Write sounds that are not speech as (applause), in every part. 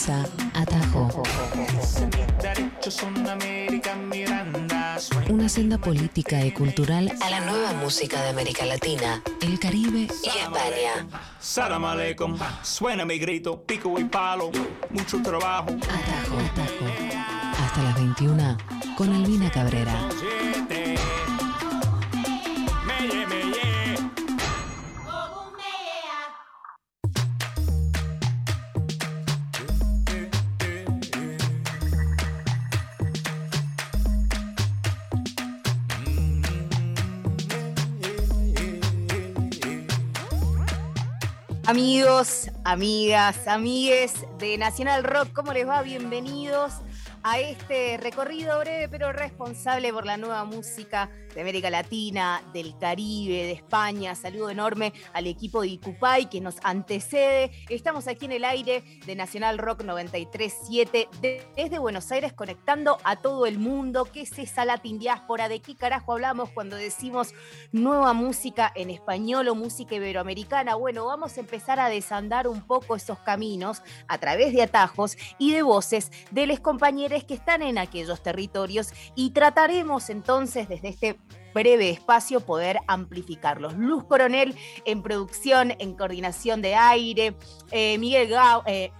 Comienza Atajo. Una senda política y cultural a la nueva música de América Latina, el Caribe y España. Salam aleikum, suena mi grito, pico y palo, mucho trabajo. Atajo, atajo. Hasta las 21 con Albina Cabrera. Amigos, amigas, amigues de Nacional Rock, ¿cómo les va? Bienvenidos a este recorrido breve pero responsable por la nueva música de América Latina, del Caribe, de España. Saludo enorme al equipo de Icupay que nos antecede. Estamos aquí en el aire de Nacional Rock 93.7 desde Buenos Aires conectando a todo el mundo. ¿Qué es esa Latin Diáspora? ¿De qué carajo hablamos cuando decimos nueva música en español o música iberoamericana? Bueno, vamos a empezar a desandar un poco esos caminos a través de atajos y de voces de los compañeros que están en aquellos territorios y trataremos entonces desde este breve espacio poder amplificarlos. Luz Coronel en producción, en coordinación de aire, eh, Miguel Gau, eh,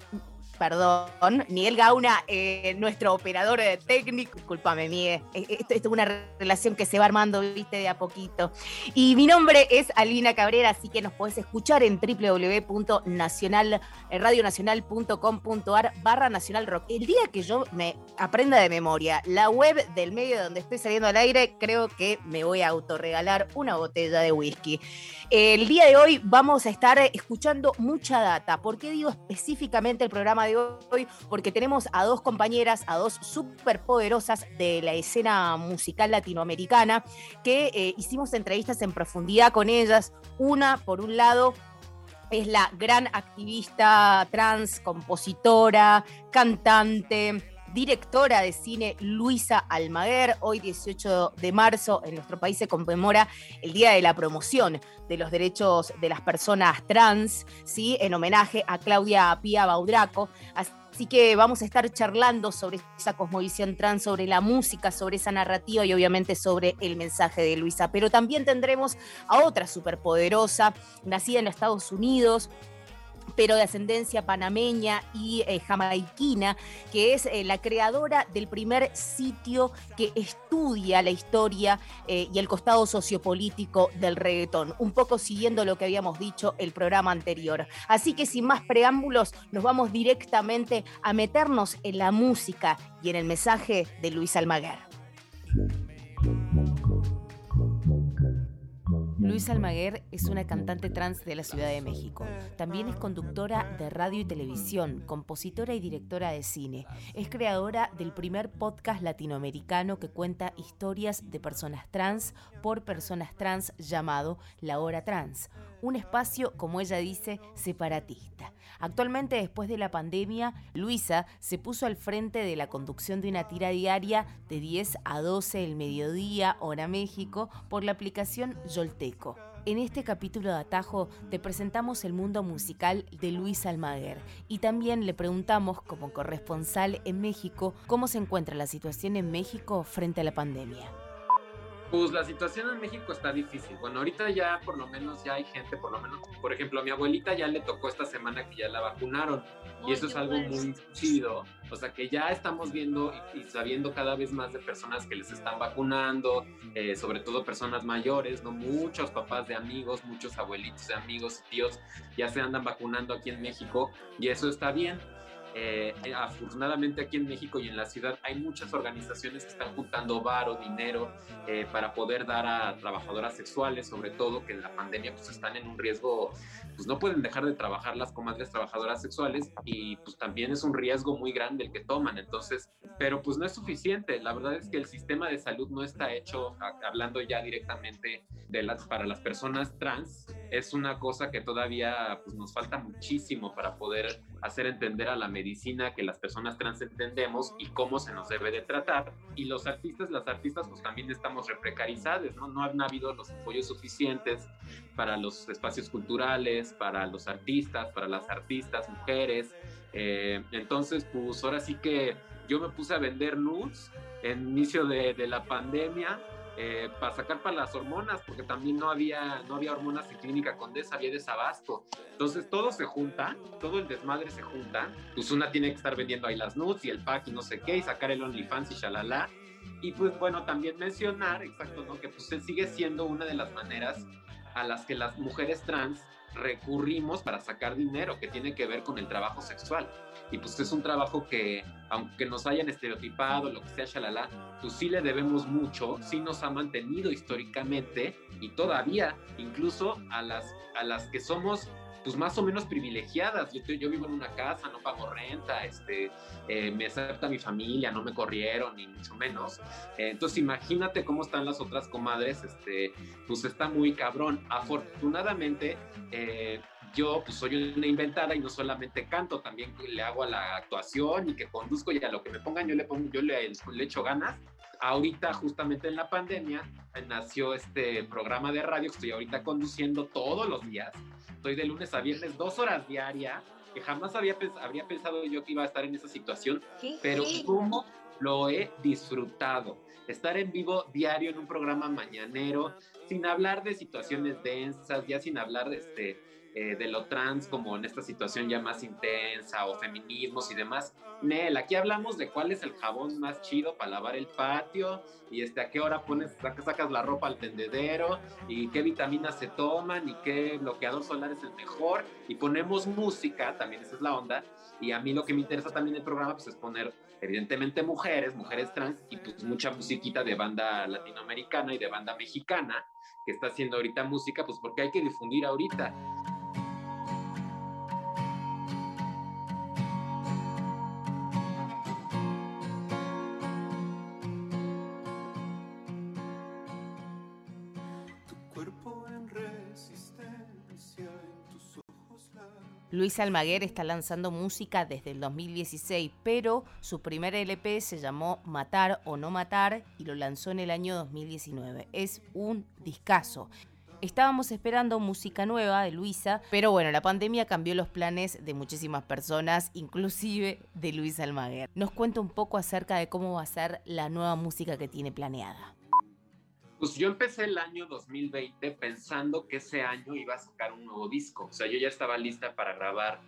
perdón, Miguel Gauna, eh, nuestro operador técnico, discúlpame, Miguel, eh, esto, es una relación que se va armando, viste, de a poquito. Y mi nombre es Alina Cabrera, así que nos podés escuchar en www.radionacional.com.ar barra Nacional Rock. El día que yo me aprenda de memoria la web del medio donde estoy saliendo al aire, creo que me voy a autorregalar una botella de whisky. El día de hoy vamos a estar escuchando mucha data. ¿Por qué digo específicamente el programa de hoy porque tenemos a dos compañeras, a dos súper poderosas de la escena musical latinoamericana, que eh, hicimos entrevistas en profundidad con ellas. Una, por un lado, es la gran activista trans, compositora, cantante, directora de cine Luisa Almaguer. Hoy 18 de marzo en nuestro país se conmemora el Día de la Promoción de los Derechos de las Personas Trans, ¿sí? en homenaje a Claudia Pía Baudraco. Así que vamos a estar charlando sobre esa cosmovisión trans, sobre la música, sobre esa narrativa y obviamente sobre el mensaje de Luisa. Pero también tendremos a otra superpoderosa, nacida en Estados Unidos, pero de ascendencia panameña y eh, jamaiquina, que es eh, la creadora del primer sitio que estudia la historia eh, y el costado sociopolítico del reggaetón, un poco siguiendo lo que habíamos dicho el programa anterior. Así que sin más preámbulos, nos vamos directamente a meternos en la música y en el mensaje de Luis Almaguer. Luis Almaguer es una cantante trans de la Ciudad de México. También es conductora de radio y televisión, compositora y directora de cine. Es creadora del primer podcast latinoamericano que cuenta historias de personas trans por personas trans llamado La Hora Trans, un espacio, como ella dice, separatista. Actualmente, después de la pandemia, Luisa se puso al frente de la conducción de una tira diaria de 10 a 12 del mediodía, hora México, por la aplicación Yolteco. En este capítulo de Atajo te presentamos el mundo musical de Luis Almaguer y también le preguntamos como corresponsal en México cómo se encuentra la situación en México frente a la pandemia. Pues la situación en México está difícil. Bueno, ahorita ya por lo menos ya hay gente, por lo menos, por ejemplo, a mi abuelita ya le tocó esta semana que ya la vacunaron y eso es algo muy chido. O sea que ya estamos viendo y, sabiendo cada vez más de personas que les están vacunando, eh, sobre todo personas mayores, ¿no? Muchos papás de amigos, muchos abuelitos de amigos, tíos ya se andan vacunando aquí en México y eso está bien eh, afortunadamente aquí en México y en la ciudad hay muchas organizaciones que están juntando varo, dinero eh, para poder dar a trabajadoras sexuales, sobre todo que en la pandemia pues están en un riesgo, pues no pueden dejar de trabajar las comadres trabajadoras sexuales y pues también es un riesgo muy grande el que toman, entonces, pero pues no es suficiente, la verdad es que el sistema de salud no está hecho, hablando ya directamente de las, para las personas trans, es una cosa que todavía pues, nos falta muchísimo para poder hacer entender a la medicina que las personas trans entendemos y cómo se nos debe de tratar. Y los artistas, las artistas, pues también estamos reprecarizados, ¿no? No han habido los apoyos suficientes para los espacios culturales, para los artistas, para las artistas, mujeres. Eh, entonces, pues ahora sí que yo me puse a vender nudes en inicio de, de la pandemia eh, para sacar para las hormonas, porque también no había, no había hormonas en Clínica Condesa, había desabasto. Entonces todo se junta, todo el desmadre se junta. Pues una tiene que estar vendiendo ahí las nudes y el pack y no sé qué, y sacar el OnlyFans y shalala. Y pues bueno, también mencionar, exacto, ¿no? que pues sigue siendo una de las maneras a las que las mujeres trans recurrimos para sacar dinero que tiene que ver con el trabajo sexual. Y pues es un trabajo que, aunque nos hayan estereotipado, lo que sea, shalala, pues sí le debemos mucho, sí nos ha mantenido históricamente y todavía, incluso a las, a las que somos pues más o menos privilegiadas. Yo, yo vivo en una casa, no pago renta, este, eh, me acepta mi familia, no me corrieron, ni mucho menos. Eh, entonces imagínate cómo están las otras comadres, este, pues está muy cabrón. Afortunadamente, eh, yo pues soy una inventada y no solamente canto, también le hago a la actuación y que conduzco y a lo que me pongan yo le pongo, yo le, le echo ganas ahorita justamente en la pandemia nació este programa de radio que estoy ahorita conduciendo todos los días. Estoy de lunes a viernes, dos horas diarias, que jamás había, habría pensado yo que iba a estar en esa situación, pero cómo lo he disfrutado. Estar en vivo diario en un programa mañanero, sin hablar de situaciones densas, ya sin hablar de este eh, de lo trans como en esta situación ya más intensa o feminismos y demás. Nel, aquí hablamos de cuál es el jabón más chido para lavar el patio y este, a qué hora pones, sacas la ropa al tendedero y qué vitaminas se toman y qué bloqueador solar es el mejor y ponemos música, también esa es la onda. Y a mí lo que me interesa también el programa pues, es poner evidentemente mujeres, mujeres trans y pues mucha musiquita de banda latinoamericana y de banda mexicana que está haciendo ahorita música, pues porque hay que difundir ahorita. Luis Almaguer está lanzando música desde el 2016, pero su primer LP se llamó Matar o No Matar y lo lanzó en el año 2019. Es un discazo. Estábamos esperando música nueva de Luisa, pero bueno, la pandemia cambió los planes de muchísimas personas, inclusive de Luis Almaguer. Nos cuenta un poco acerca de cómo va a ser la nueva música que tiene planeada. Pues yo empecé el año 2020 pensando que ese año iba a sacar un nuevo disco. O sea, yo ya estaba lista para grabar,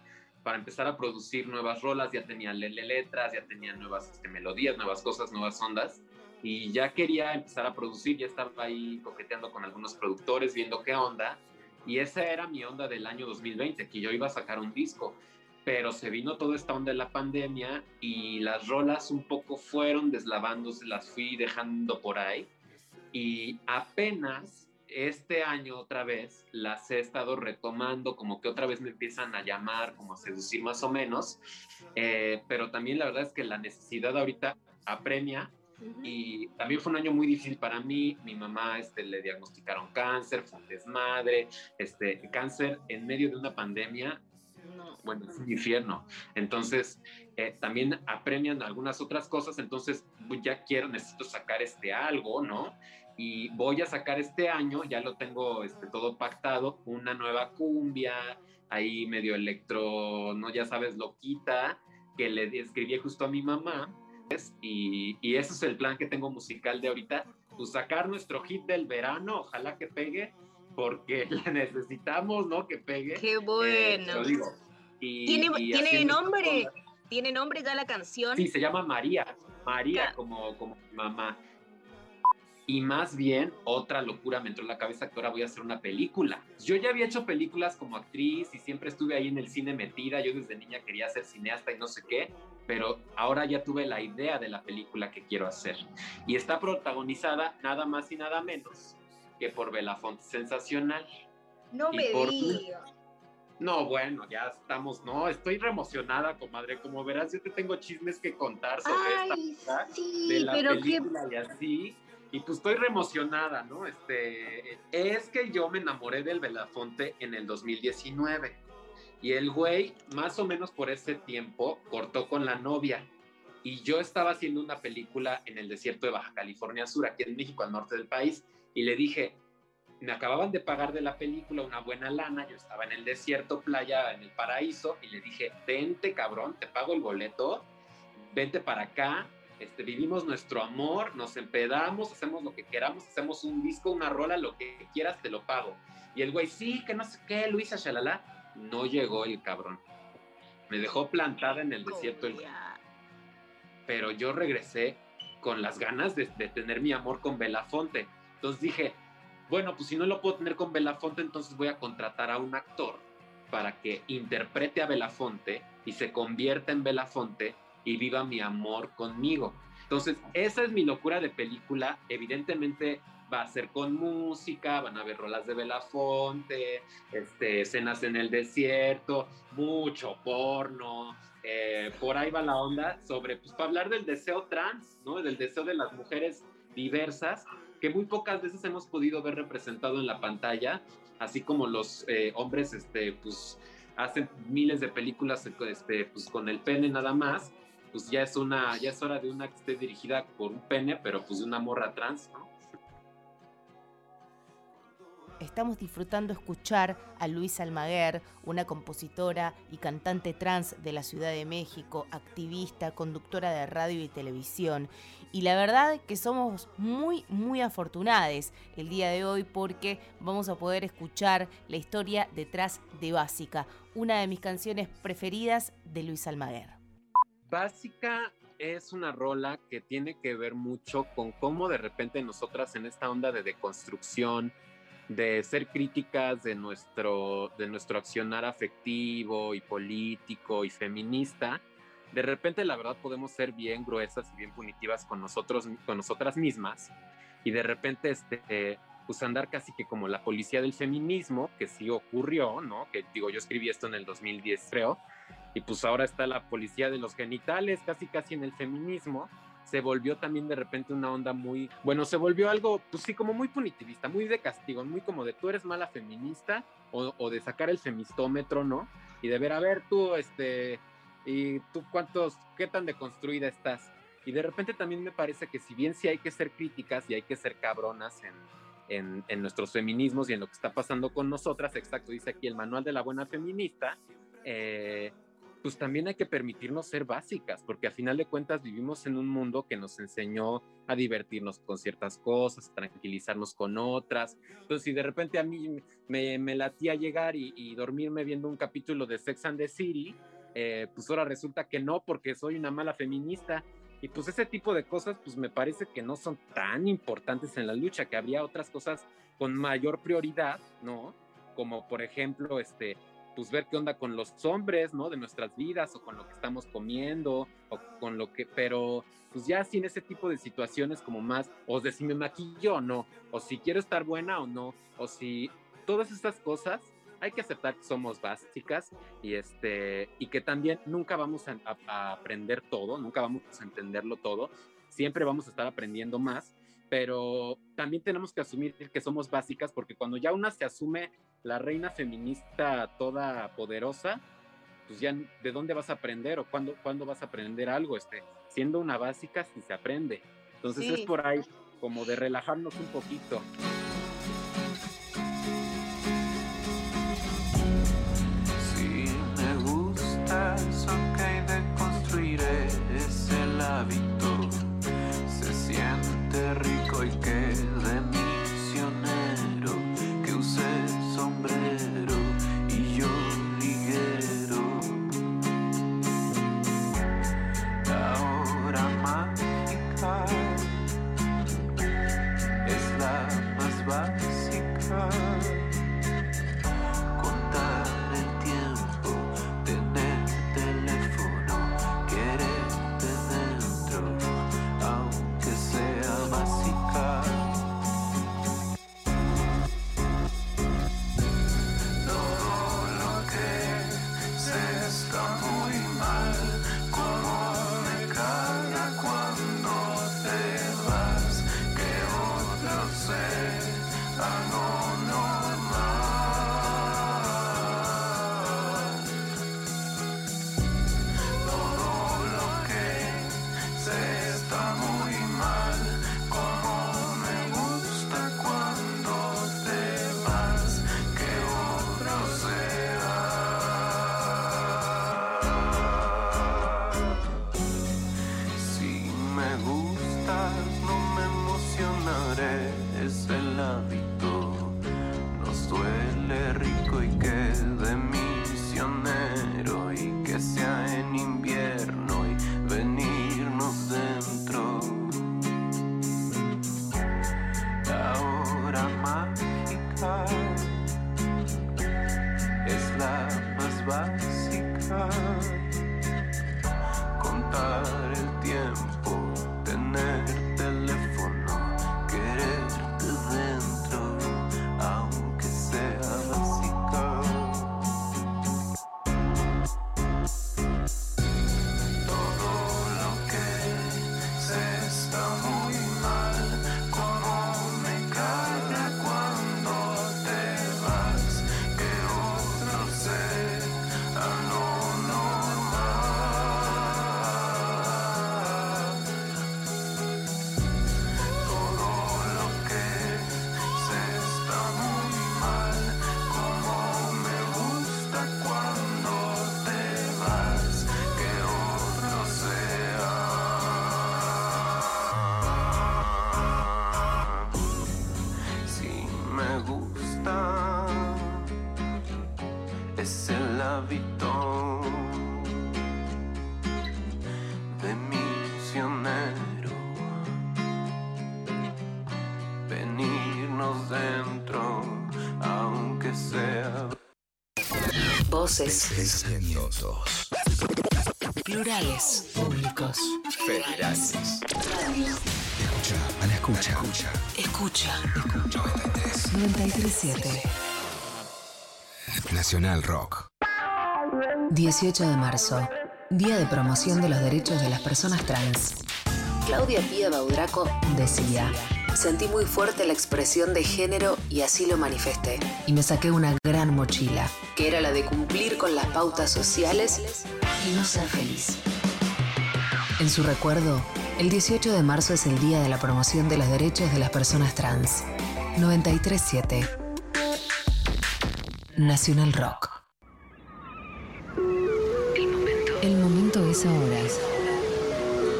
para empezar a producir nuevas rolas, ya tenía letras, ya tenía nuevas este, melodías, nuevas cosas, nuevas ondas. Y ya quería empezar a producir, ya estaba ahí coqueteando con algunos productores, viendo qué onda. Y esa era mi onda del año 2020, que yo iba a sacar un disco pero se vino toda esta onda de la pandemia y las rolas un poco fueron deslavándose, las fui dejando por ahí y apenas este año otra vez las he estado retomando, como que otra vez me empiezan a llamar, como a seducir más o menos, eh, pero también la verdad es que la necesidad ahorita apremia y también fue un año muy difícil para mí, mi mamá este, le diagnosticaron cáncer, fue un desmadre, este, cáncer en medio de una pandemia bueno, es un infierno. Entonces, eh, también apremian algunas otras cosas, entonces pues, ya quiero, necesito sacar este algo, ¿no? Y voy a sacar este año, ya lo tengo este, todo pactado, una nueva cumbia, ahí medio electro, ¿no? Ya sabes, loquita, que le escribí justo a mi mamá. Y, y ese es el plan que tengo musical de ahorita, pues sacar nuestro hit del verano, ojalá que pegue, porque (laughs) la necesitamos, ¿no? Que pegue. Qué bueno. digo, ¿Tiene, ¿tiene nombre? ¿Tiene nombre ya la canción? Sí, se llama María. María como, como mamá. Y más bien, otra locura me entró en la cabeza que ahora voy a hacer una película. Yo ya había hecho películas como actriz y siempre estuve ahí en el cine metida. Yo desde niña quería ser cineasta y no sé qué, pero ahora ya tuve la idea de la película que quiero hacer. Y está protagonizada nada más y nada menos que por Belafonte. Sensacional. No me digas. No, bueno, ya estamos, no, estoy re emocionada, comadre. Como verás, yo te tengo chismes que contar sobre esta sí, de la pero película y así. Y pues estoy re emocionada, ¿no? Este, es que yo me enamoré del Belafonte en el 2019. Y el güey, más o menos por ese tiempo, cortó con la novia. Y yo estaba haciendo una película en el desierto de Baja California Sur, aquí en México, al norte del país. Y le dije, me acababan de pagar de la película una buena lana, yo estaba en el desierto, playa, en el paraíso, y le dije, vente cabrón, te pago el boleto, vente para acá, este, vivimos nuestro amor, nos empedamos, hacemos lo que queramos, hacemos un disco, una rola, lo que quieras, te lo pago. Y el güey, sí, que no sé qué, Luisa, shalala, no llegó el cabrón. Me dejó plantada en el desierto. El... Pero yo regresé con las ganas de, de, tener mi amor con Belafonte. Entonces dije, bueno, pues si no lo puedo tener con Belafonte, entonces voy a contratar a un actor para que interprete a Belafonte y se convierta en Belafonte y viva mi amor conmigo. Entonces, esa es mi locura de película. Evidentemente va a ser con música, van a ver rolas de Belafonte, este, escenas en el desierto, mucho porno. Eh, por ahí va la onda sobre, pues para hablar del deseo trans, ¿no? Del deseo de las mujeres diversas, que muy pocas veces hemos podido ver representado en la pantalla, así como los eh, hombres, este, pues hacen miles de películas este, pues, con el pene nada más pues ya es una, ya es hora de una que esté dirigida por un pene, pero pues de una morra trans, ¿no? Estamos disfrutando escuchar a Luis Almaguer, una compositora y cantante trans de la Ciudad de México, activista, conductora de radio y televisión. Y la verdad que somos muy, muy afortunados el día de hoy porque vamos a poder escuchar la historia detrás de Básica, una de mis canciones preferidas de Luis Almaguer. Básica es una rola que tiene que ver mucho con cómo de repente nosotras en esta onda de deconstrucción, de ser críticas de nuestro, de nuestro accionar afectivo y político y feminista, de repente la verdad podemos ser bien gruesas y bien punitivas con nosotros, con nosotras mismas y de repente este, pues andar casi que como la policía del feminismo, que sí ocurrió, ¿no? Que digo, yo escribí esto en el 2010 creo, y pues ahora está la policía de los genitales, casi casi en el feminismo, se volvió también de repente una onda muy, bueno, se volvió algo, pues sí, como muy punitivista, muy de castigo, muy como de tú eres mala feminista o, de sacar el femistómetro, ¿no? Y de ver, a ver, tú, este, y tú cuántos, qué tan deconstruida estás. Y de repente también me parece que si bien sí hay que ser críticas y hay que ser cabronas en, en, nuestros feminismos y en lo que está pasando con nosotras, exacto, dice aquí el manual de la buena feminista, eh, pues también hay que permitirnos ser básicas, porque a final de cuentas vivimos en un mundo que nos enseñó a divertirnos con ciertas cosas, a tranquilizarnos con otras. Entonces, si de repente a mí me, me latía llegar y, dormirme viendo un capítulo de Sex and the City, eh, pues ahora resulta que no, porque soy una mala feminista. Y pues ese tipo de cosas, pues me parece que no son tan importantes en la lucha, que habría otras cosas con mayor prioridad, ¿no? Como por ejemplo, este, pues ver qué onda con los hombres, ¿no? De nuestras vidas o con lo que estamos comiendo o con lo que, pero pues ya sin ese tipo de situaciones como más, o de si me maquillo o no, o si quiero estar buena o no, o si todas estas cosas hay que aceptar que somos básicas y este y que también nunca vamos a, a aprender todo, nunca vamos a entenderlo todo, siempre vamos a estar aprendiendo más pero también tenemos que asumir que somos básicas porque cuando ya una se asume la reina feminista toda poderosa, pues ya de dónde vas a aprender o cuándo, cuándo vas a aprender algo, este, siendo una básica si se aprende. Entonces es por ahí como de relajarnos un poquito. Si me gusta eso que hay de construir es el hábito, se siente rico y que Voces. Pensamientos. Plurales. Públicos. Federales. Escucha, a la escucha. Escucha. 93. 937. Nacional Rock. 18 de marzo. Día de promoción de los derechos de las personas trans. Claudia Pía Baudraco decía, sentí muy fuerte la expresión de género y así lo manifesté. Y me saqué una gran mochila, que era la de cumplir con las pautas sociales y no ser feliz. En su recuerdo, el 18 de marzo es el día de la promoción de los derechos de las personas trans. 937 Nacional Rock. El momento es ahora.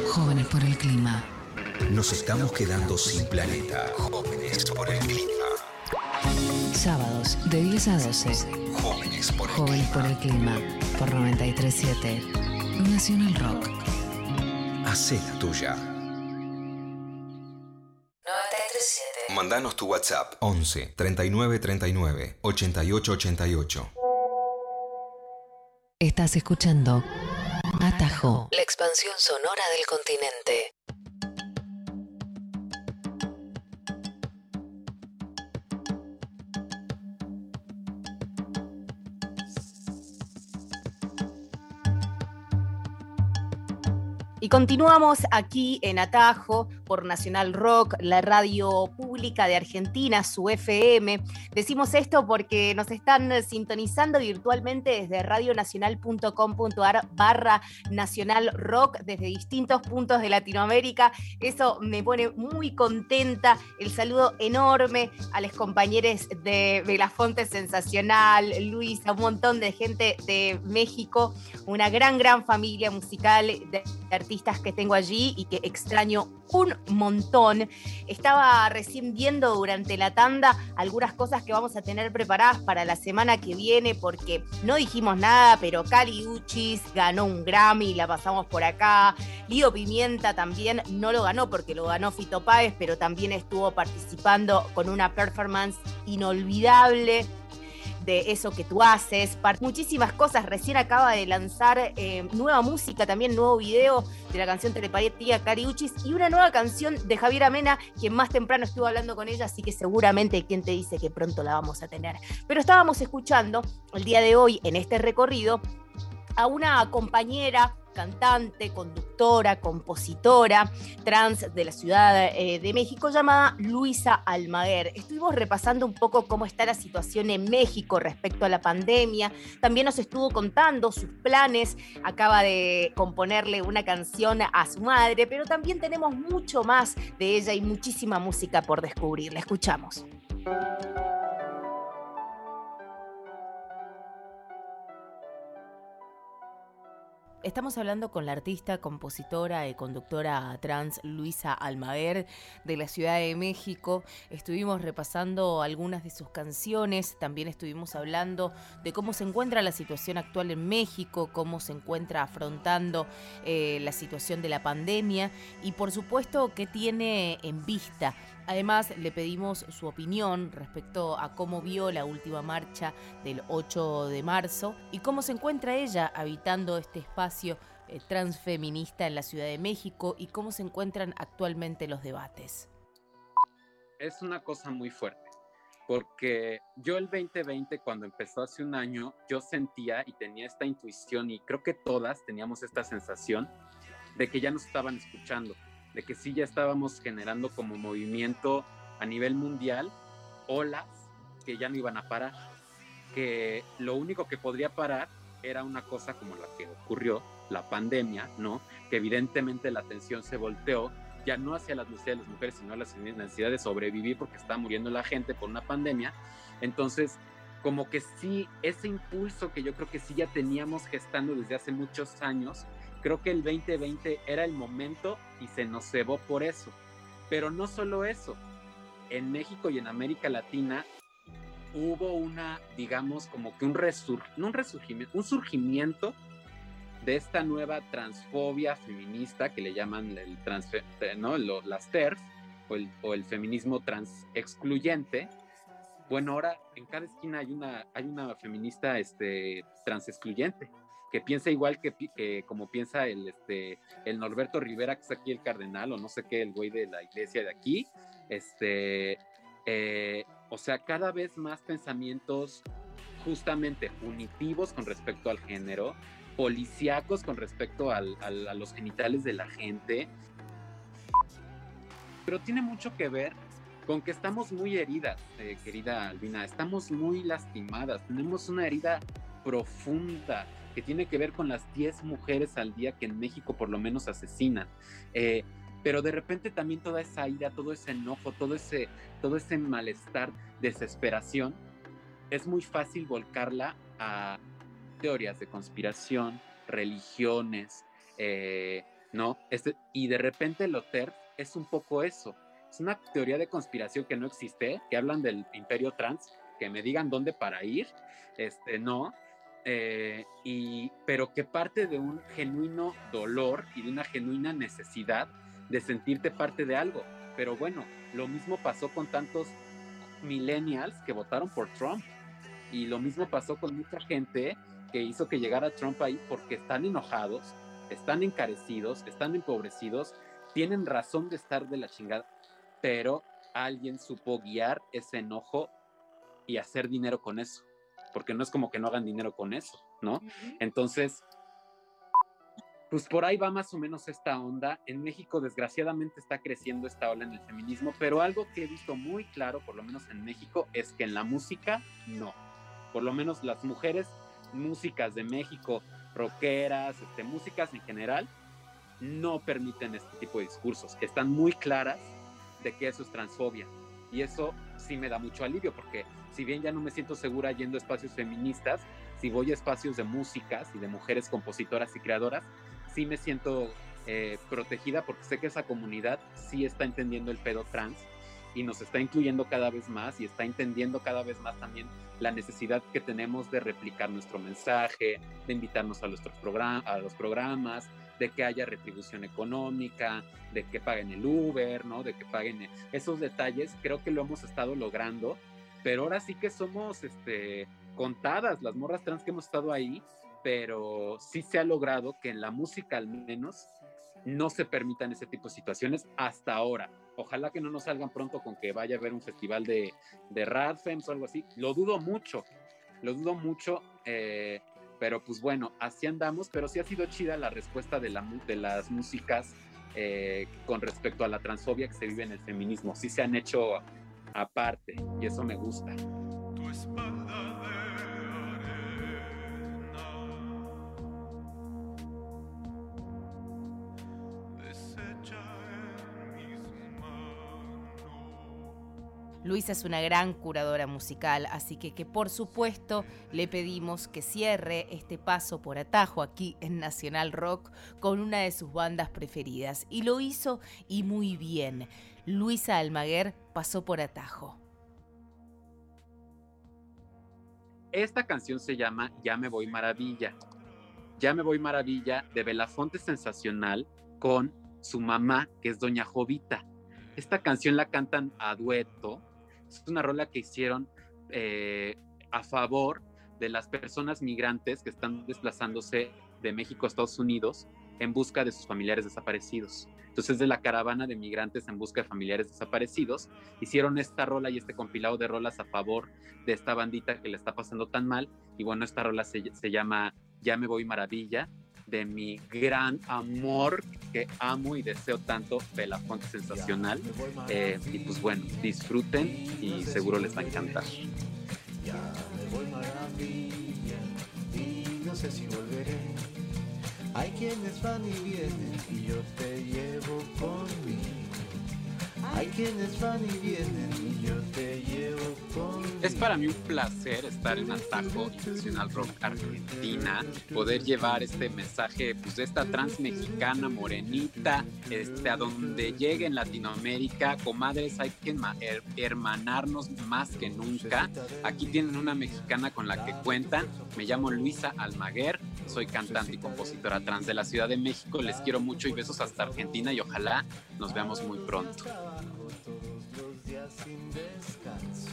Jóvenes por el clima. Nos estamos quedando sin planeta. Jóvenes por el clima. Sábados de 10 a 12. Jóvenes por el Jóvenes por el clima. Por 937 Nacional Rock. Hacé la tuya. 937. Mandanos tu WhatsApp 11 39 39 88 88. Estás escuchando Atajo, la expansión sonora del continente. Y continuamos aquí en Atajo por Nacional Rock, la radio pública de Argentina, su FM. Decimos esto porque nos están sintonizando virtualmente desde radionacional.com.ar barra Nacional Rock desde distintos puntos de Latinoamérica. Eso me pone muy contenta. El saludo enorme a los compañeros de Belafonte Sensacional, Luis, a un montón de gente de México, una gran, gran familia musical de artistas que tengo allí y que extraño un montón. Estaba recién viendo durante la tanda algunas cosas que vamos a tener preparadas para la semana que viene porque no dijimos nada, pero Cali Uchis ganó un Grammy, la pasamos por acá. Lido Pimienta también no lo ganó porque lo ganó Fito Páez, pero también estuvo participando con una performance inolvidable de eso que tú haces, muchísimas cosas. Recién acaba de lanzar eh, nueva música, también nuevo video de la canción Telepatía Cariuchis y una nueva canción de Javier Amena, quien más temprano estuvo hablando con ella, así que seguramente quien te dice que pronto la vamos a tener. Pero estábamos escuchando el día de hoy en este recorrido a una compañera cantante, conductora, compositora trans de la Ciudad eh, de México llamada Luisa Almaguer. Estuvimos repasando un poco cómo está la situación en México respecto a la pandemia. También nos estuvo contando sus planes. Acaba de componerle una canción a su madre, pero también tenemos mucho más de ella y muchísima música por descubrir. La escuchamos. Estamos hablando con la artista, compositora y conductora trans Luisa Almaguer de la Ciudad de México. Estuvimos repasando algunas de sus canciones, también estuvimos hablando de cómo se encuentra la situación actual en México, cómo se encuentra afrontando eh, la situación de la pandemia y por supuesto qué tiene en vista Además, le pedimos su opinión respecto a cómo vio la última marcha del 8 de marzo y cómo se encuentra ella habitando este espacio eh, transfeminista en la Ciudad de México y cómo se encuentran actualmente los debates. Es una cosa muy fuerte, porque yo el 2020, cuando empezó hace un año, yo sentía y tenía esta intuición y creo que todas teníamos esta sensación de que ya nos estaban escuchando de que sí ya estábamos generando como movimiento a nivel mundial olas que ya no iban a parar, que lo único que podría parar era una cosa como la que ocurrió, la pandemia, ¿no? Que evidentemente la atención se volteó ya no hacia las necesidades de las mujeres, sino a la necesidad de sobrevivir porque está muriendo la gente por una pandemia. Entonces, como que sí, ese impulso que yo creo que sí ya teníamos gestando desde hace muchos años, creo que el 2020 era el momento y se nos cebó por eso. Pero no solo eso, en México y en América Latina hubo una, digamos, como que un, resur un resurgimiento, un surgimiento de esta nueva transfobia feminista que le llaman el trans, ¿no? las TERF o el, feminismo trans excluyente. Bueno, ahora en cada esquina hay una, hay una feminista este, trans excluyente que piensa igual que, como piensa el, este, el Norberto Rivera, que es aquí el cardenal, o no sé qué, el güey de la iglesia de aquí. Este, eh, o sea, cada vez más pensamientos justamente unitivos con respecto al género, policíacos con respecto a los genitales de la gente. Pero tiene mucho que ver con que estamos muy heridas, eh, querida Albina, estamos muy lastimadas, tenemos una herida profunda que tiene que ver con las 10 mujeres al día que en México por lo menos asesinan. Eh, pero de repente también toda esa ira, todo ese enojo, todo ese, todo ese malestar, desesperación, es muy fácil volcarla a teorías de conspiración, religiones, eh, ¿no? Este, y de repente lo TERF es un poco eso. Es una teoría de conspiración que no existe, que hablan del imperio trans, que me digan dónde para ir, este, no, eh, y, pero que parte de un genuino dolor y de una genuina necesidad de sentirte parte de algo. Pero bueno, lo mismo pasó con tantos millennials que votaron por Trump. Y lo mismo pasó con mucha gente que hizo que llegara Trump ahí porque están enojados, están encarecidos, están empobrecidos, tienen razón de estar de la chingada, pero alguien supo guiar ese enojo y hacer dinero con eso porque no es como que no hagan dinero con eso, ¿no? Entonces, pues por ahí va más o menos esta onda. En México, desgraciadamente, está creciendo esta ola en el feminismo, pero algo que he visto muy claro, por lo menos en México, es que en la música, no. Por lo menos las mujeres, músicas de México, rockeras, este, músicas en general, no permiten este tipo de discursos. Están muy claras de que eso es transfobia. Y eso sí me da mucho alivio, porque si bien ya no me siento segura yendo a espacios feministas, si voy a espacios de músicas y de mujeres compositoras y creadoras, sí me siento eh, protegida porque sé que esa comunidad sí está entendiendo el pedo trans y nos está incluyendo cada vez más y está entendiendo cada vez más también la necesidad que tenemos de replicar nuestro mensaje, de invitarnos a, nuestros a los programas, de que haya retribución económica, de que paguen el Uber, ¿no? De que paguen esos detalles, creo que lo hemos estado logrando pero ahora sí que somos este, contadas las morras trans que hemos estado ahí, pero sí se ha logrado que en la música al menos no se permitan ese tipo de situaciones hasta ahora. Ojalá que no nos salgan pronto con que vaya a haber un festival de, de Radfems o algo así. Lo dudo mucho, lo dudo mucho, eh, pero pues bueno, así andamos, pero sí ha sido chida la respuesta de, la, de las músicas eh, con respecto a la transfobia que se vive en el feminismo. Sí se han hecho aparte y eso me gusta. Luisa es una gran curadora musical, así que, por supuesto le pedimos que cierre este paso por atajo aquí en Nacional Rock con una de sus bandas preferidas. Y lo hizo y muy bien. Luisa Almaguer pasó por atajo. Esta canción se llama Ya me voy maravilla. Ya me voy maravilla de Belafonte Sensacional con su mamá, que es Doña Jovita. Esta canción la cantan a dueto. Es una rola que hicieron eh, a favor de las personas migrantes que están desplazándose de México a Estados Unidos en busca de sus familiares desaparecidos. Entonces, de la caravana de migrantes en busca de familiares desaparecidos, hicieron esta rola y este compilado de rolas a favor de esta bandita que le está pasando tan mal. Y bueno, esta rola se, se llama Ya me voy maravilla, de mi gran amor que amo y deseo tanto, Belafonte Sensacional. Eh, y pues bueno, disfruten y seguro les va a encantar. Ya me voy maravilla y no sé si volveré. Hay quienes van y vienen y yo te llevo conmigo. Hay quienes van y vienen y yo te llevo conmigo. Es para mí un placer estar en Atajo Nacional Rock Argentina, poder llevar este mensaje pues, de esta trans mexicana morenita, este, a donde llegue en Latinoamérica, comadres, hay que hermanarnos más que nunca. Aquí tienen una mexicana con la que cuentan, me llamo Luisa Almaguer, soy cantante y compositora trans de la Ciudad de México, les quiero mucho y besos hasta Argentina y ojalá nos veamos muy pronto. Sin descanso.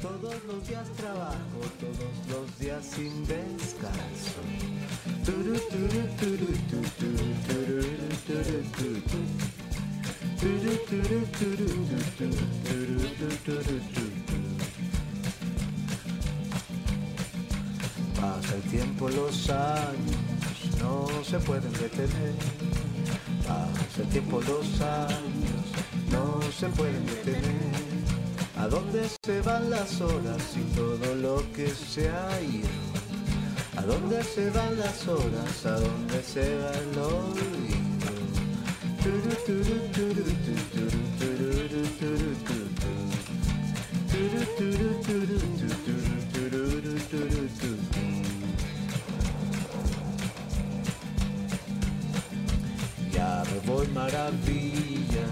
Todos los días trabajo, todos los días sin descanso. Pasa el tiempo, los años no se pueden detener. Pasa el tiempo, los años no se pueden detener. ¿A dónde se van las horas y todo lo que se ha ido? ¿A dónde se van las horas? ¿A dónde se va el olvido? Ya me voy maravilla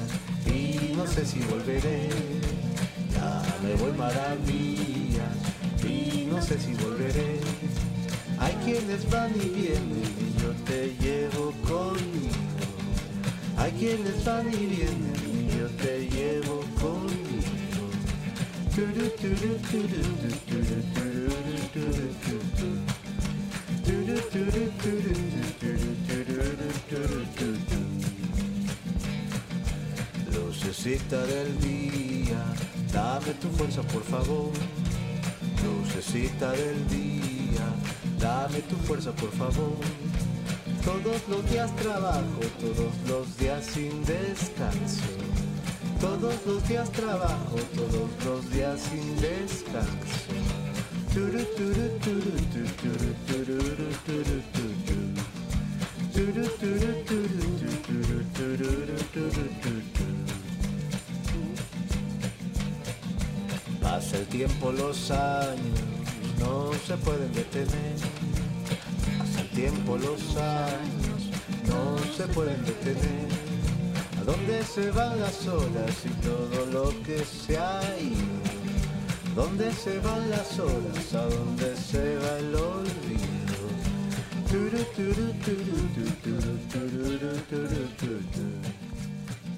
y no sé si volveré. Ya me voy maravilla y no sé si volveré. Hay quienes van y vienen y yo te llevo conmigo. Hay quienes van y vienen y yo te llevo conmigo. Lucecita del día, dame tu fuerza por favor. Lucecita del día, dame tu fuerza por favor. Todos los días trabajo, todos los días sin descanso. Todos los días trabajo, todos los días sin descanso. Pasa el tiempo, los años no se pueden detener. Pasa el tiempo, los años no se pueden detener. ¿A dónde se van las horas y todo lo que se ha ido? ¿Dónde se van las horas? ¿A dónde se va el olvido?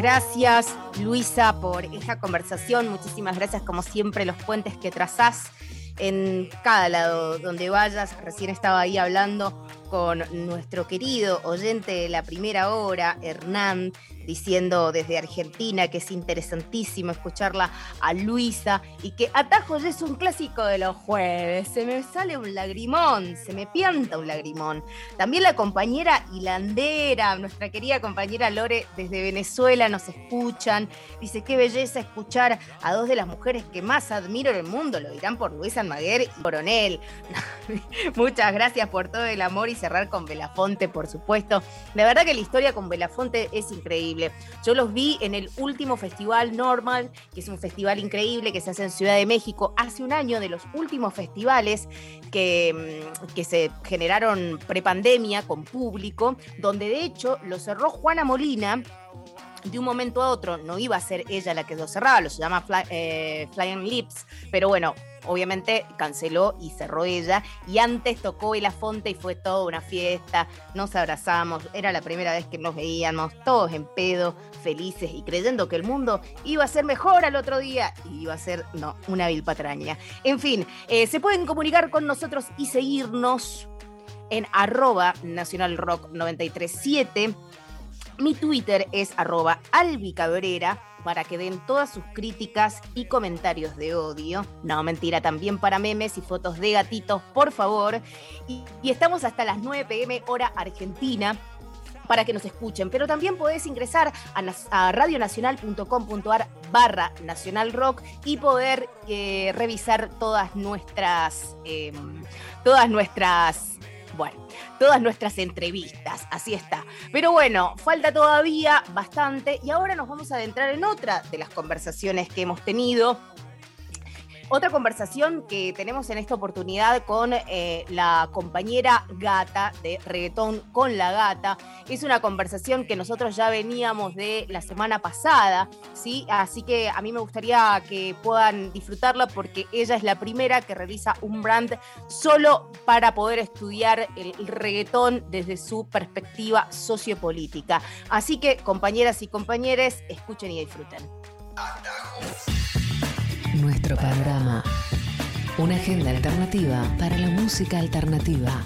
gracias, Luisa, por esta conversación. Muchísimas gracias, como siempre, los puentes que trazás en cada lado donde vayas. Recién estaba ahí hablando con nuestro querido oyente de la primera hora, Hernán, diciendo desde Argentina que es interesantísimo escucharla a Luisa y que Atajo ya es un clásico de los jueves. Se me sale un lagrimón, se me pianta un lagrimón. También la compañera hilandera, nuestra querida compañera Lore desde Venezuela nos escuchan. Dice, qué belleza escuchar a dos de las mujeres que más admiro en el mundo, lo dirán por Luis Almaguer y Coronel. (laughs) Muchas gracias por todo el amor y cerrar con Belafonte, por supuesto. La verdad que la historia con Belafonte es increíble. Yo los vi en el último festival Normal, que es un festival increíble que se hace en Ciudad de México, hace un año de los últimos festivales que, mm, que se generaron prepandemia con público, donde de hecho lo cerró Juana Molina, de un momento a otro. No iba a ser ella la que lo cerraba, lo se llama eh, Flying Lips, pero bueno, obviamente canceló y cerró ella. Y antes tocó El Afonte y fue toda una fiesta, nos abrazamos, era la primera vez que nos veíamos, todos en pedo, felices y creyendo que el mundo iba a ser mejor al otro día y iba a ser, no, una vil patraña. En fin, eh, se pueden comunicar con nosotros y seguirnos en arroba nacionalrock 937 mi Twitter es arroba albicabrera para que den todas sus críticas y comentarios de odio. No, mentira, también para memes y fotos de gatitos, por favor. Y, estamos hasta las 9 pm hora argentina para que nos escuchen. Pero también podés ingresar a, radionacional.com.ar barra Nacional Rock y poder eh, revisar todas nuestras, em, todas nuestras bueno, todas nuestras entrevistas, así está. Pero bueno, falta todavía bastante y ahora nos vamos a adentrar en otra de las conversaciones que hemos tenido otra conversación que tenemos en esta oportunidad con eh, la compañera Gata de Reggaetón con la Gata. Es una conversación que nosotros ya veníamos de la semana pasada, ¿sí? Así que a mí me gustaría que puedan disfrutarla porque ella es la primera que realiza un brand solo para poder estudiar el reggaetón desde su perspectiva sociopolítica. Así que, compañeras y compañeros, escuchen y disfruten. Nuestro panorama. Una agenda alternativa para la música alternativa.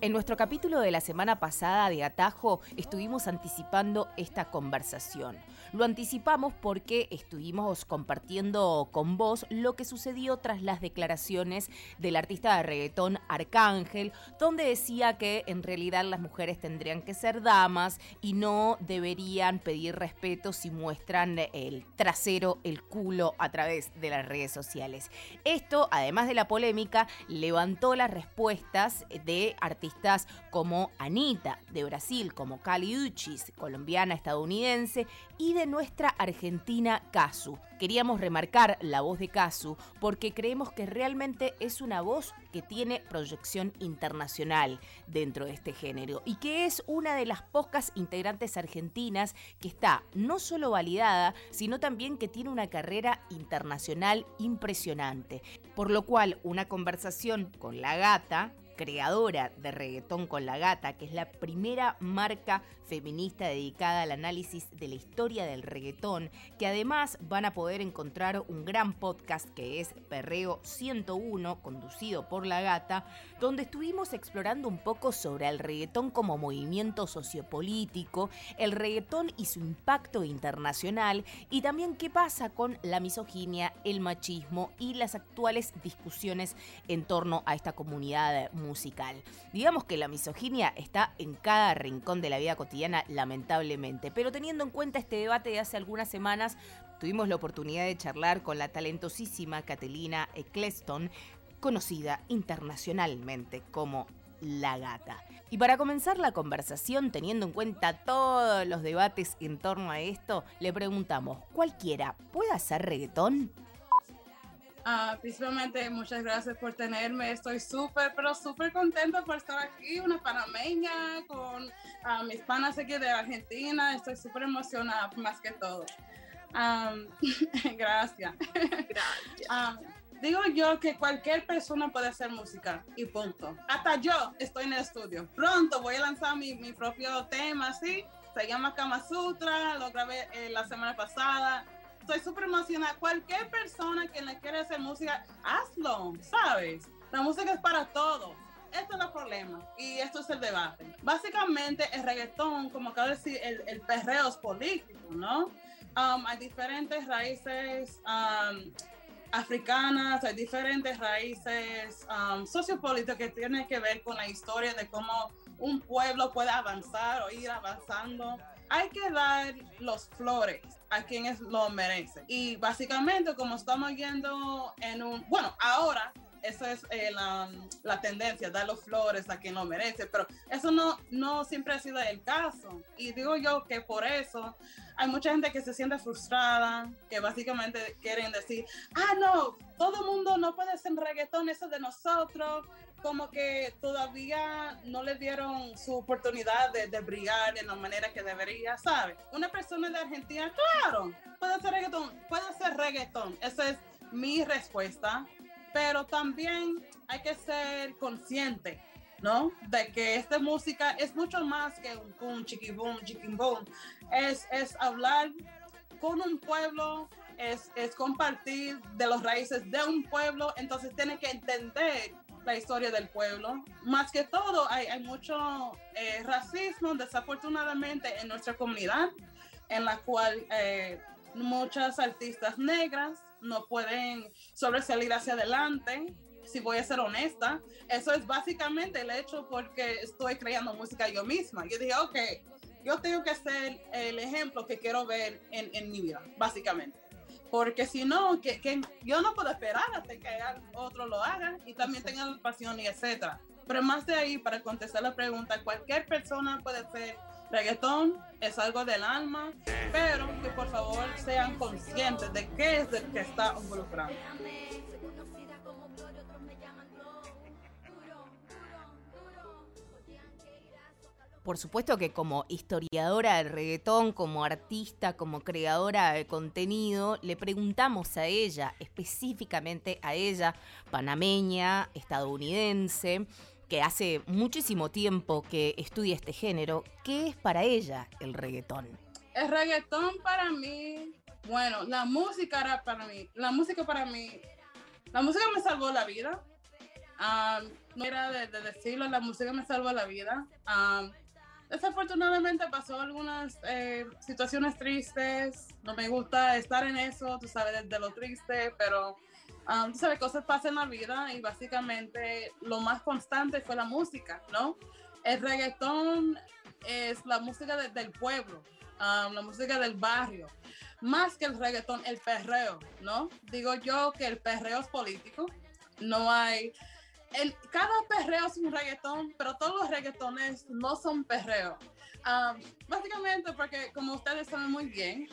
En nuestro capítulo de la semana pasada de Atajo estuvimos anticipando esta conversación. Lo anticipamos porque estuvimos compartiendo con vos lo que sucedió tras las declaraciones del artista de reggaetón Arcángel, donde decía que en realidad las mujeres tendrían que ser damas y no deberían pedir respeto si muestran el trasero, el culo a través de las redes sociales. Esto, además de la polémica, levantó las respuestas de artistas como Anita de Brasil, como Cali Uchis, colombiana estadounidense, y de nuestra argentina Casu. Queríamos remarcar la voz de Casu porque creemos que realmente es una voz que tiene proyección internacional dentro de este género y que es una de las pocas integrantes argentinas que está no solo validada, sino también que tiene una carrera internacional impresionante. Por lo cual, una conversación con la gata creadora de Reggaetón con la Gata, que es la primera marca feminista dedicada al análisis de la historia del reggaetón, que además van a poder encontrar un gran podcast que es Perreo 101, conducido por La Gata, donde estuvimos explorando un poco sobre el reggaetón como movimiento sociopolítico, el reggaetón y su impacto internacional, y también qué pasa con la misoginia, el machismo y las actuales discusiones en torno a esta comunidad musical. Digamos que la misoginia está en cada rincón de la vida cotidiana, lamentablemente, pero teniendo en cuenta este debate de hace algunas semanas, tuvimos la oportunidad de charlar con la talentosísima Catalina Eccleston, conocida internacionalmente como la gata. Y para comenzar la conversación, teniendo en cuenta todos los debates en torno a esto, le preguntamos, ¿cualquiera puede hacer reggaetón? Uh, principalmente, muchas gracias por tenerme. Estoy súper, pero súper contenta por estar aquí, una panameña, con uh, mis panas aquí de Argentina. Estoy súper emocionada, más que todo. Um, (laughs) gracias. Gracias. Um, digo yo que cualquier persona puede hacer música y punto. Hasta yo estoy en el estudio. Pronto voy a lanzar mi, mi propio tema, ¿sí? se llama Kama Sutra, lo grabé eh, la semana pasada. Estoy súper emocionada. Cualquier persona que le quiera hacer música, hazlo, ¿sabes? La música es para todos. Este es el problema y esto es el debate. Básicamente, el reggaetón, como acabo de decir, el, el perreo es político, ¿no? Um, hay diferentes raíces um, africanas, hay diferentes raíces um, sociopolíticas que tienen que ver con la historia de cómo un pueblo puede avanzar o ir avanzando. Hay que dar los flores a quienes lo merecen. Y básicamente, como estamos viendo en un, bueno, ahora eso es eh, la, la, tendencia, dar los flores a quien lo merece, pero eso no, no siempre ha sido el caso. Y digo yo que por eso hay mucha gente que se siente frustrada, que básicamente quieren decir, ah, no, todo el mundo no puede ser reggaetón, eso de nosotros, como que todavía no le dieron su oportunidad de, de brillar de la manera que debería, ¿sabes? Una persona de Argentina, claro, puede ser reggaetón, puede ser reggaetón, esa es mi respuesta pero también hay que ser consciente, ¿no? De que esta música es mucho más que un boom, chiqui boom, chiqui boom. Es, es hablar con un pueblo, es, es compartir de los raíces de un pueblo, entonces tiene que entender la historia del pueblo. Más que todo, hay, hay mucho eh, racismo, desafortunadamente, en nuestra comunidad, en la cual eh, muchas artistas negras no pueden sobresalir hacia adelante. Si voy a ser honesta, eso es básicamente el hecho porque estoy creando música yo misma. Yo dije, ok, yo tengo que ser el ejemplo que quiero ver en, en mi vida, básicamente. Porque si no, que, que, yo no puedo esperar hasta que otro lo haga y también tengan pasión y etcétera. Pero más de ahí, para contestar la pregunta, cualquier persona puede ser reggaetón es algo del alma, pero que por favor sean conscientes de qué es el que está involucrando. Por supuesto que como historiadora del reggaetón, como artista, como creadora de contenido, le preguntamos a ella, específicamente a ella, panameña, estadounidense, que hace muchísimo tiempo que estudia este género, ¿qué es para ella el reggaetón? El reggaetón para mí, bueno, la música para mí, la música para mí, la música me salvó la vida. no era de, decirlo, la música me salvó la vida. Desafortunadamente pasó algunas eh, situaciones tristes, no me gusta estar en eso, tú sabes, de lo triste, pero Um, tú sabes, cosas pasan en la vida y básicamente lo más constante fue la música, ¿no? El reggaetón es la música del pueblo, la música del barrio, más que el reggaetón, el perreo, ¿no? Digo yo que el perreo es político, no hay... El, cada perreo es un reggaetón, pero todos los reggaetones no son perreo. básicamente porque, como ustedes saben muy bien,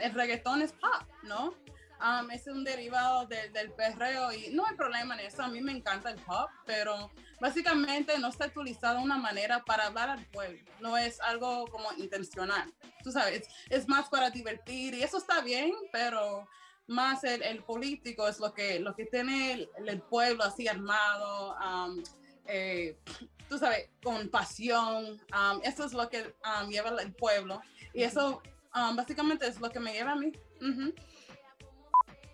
el reggaetón es pop, ¿no? Um, es un derivado del perreo y no hay problema en eso. A mí me encanta el pop, pero básicamente no está utilizado de una manera para hablar al pueblo. No es algo como intencional. Tú sabes, es más para divertir y eso está bien, pero más el, el político es lo que, lo que tiene el, pueblo así armado. Um, eh, tú sabes, con pasión. Um, eso es lo que lleva el pueblo. Y eso básicamente es lo que me lleva a mí.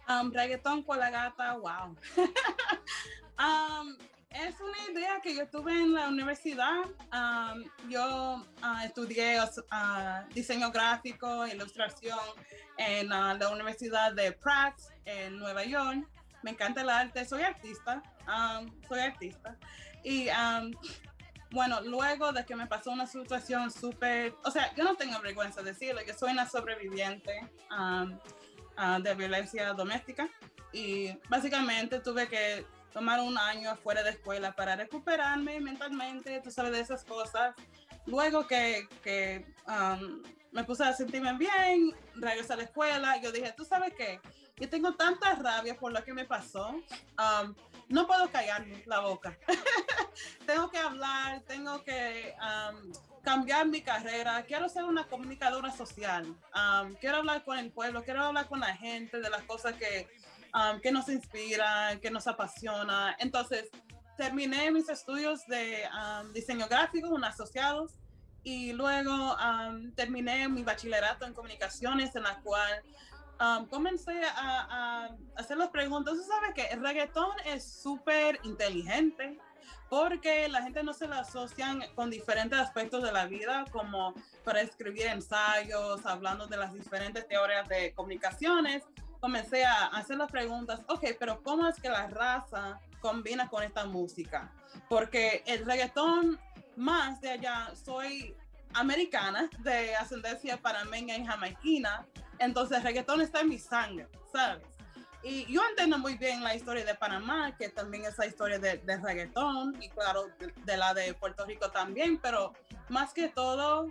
Um, reggaetón con la gata, wow. (laughs) es una idea que yo tuve en la universidad. Um, yo uh, estudié uh, diseño gráfico, ilustración en uh, la Universidad de Pratt en Nueva York. Me encanta el arte, soy artista, um, soy artista. Y um, bueno, luego de que me pasó una situación súper, o sea, yo no tengo vergüenza de decirlo, yo soy una sobreviviente de violencia doméstica y básicamente tuve que tomar un año afuera de escuela para recuperarme mentalmente, tú sabes de esas cosas. Luego que, que um, me puse a sentirme bien, regresé a la escuela, yo dije, tú sabes qué, yo tengo tanta rabia por lo que me pasó, um, no puedo callarme la boca. (laughs) tengo que hablar, tengo que um, cambiar mi carrera, quiero ser una comunicadora social, um, quiero hablar con el pueblo, quiero hablar con la gente de las cosas que, um, que nos inspiran, que nos apasiona. Entonces, terminé mis estudios de um, diseño gráfico, un asociados, y luego terminé mi bachillerato en comunicaciones en la cual comencé a, a, hacer las preguntas. Tú sabes que el reggaetón es súper inteligente porque la gente no se lo asocian con diferentes aspectos de la vida, como para escribir ensayos, hablando de las diferentes teorías de comunicaciones. Comencé a hacer las preguntas, ok, pero ¿cómo es que la raza combina con esta música? Porque el reggaetón, más de allá, soy americana, de ascendencia panameña y jamaiquina, entonces el reggaetón está en mi sangre, ¿sabes? Y yo entiendo muy bien la historia de Panamá, que también es la historia de, de reggaetón, y claro, de, la de Puerto Rico también, pero más que todo,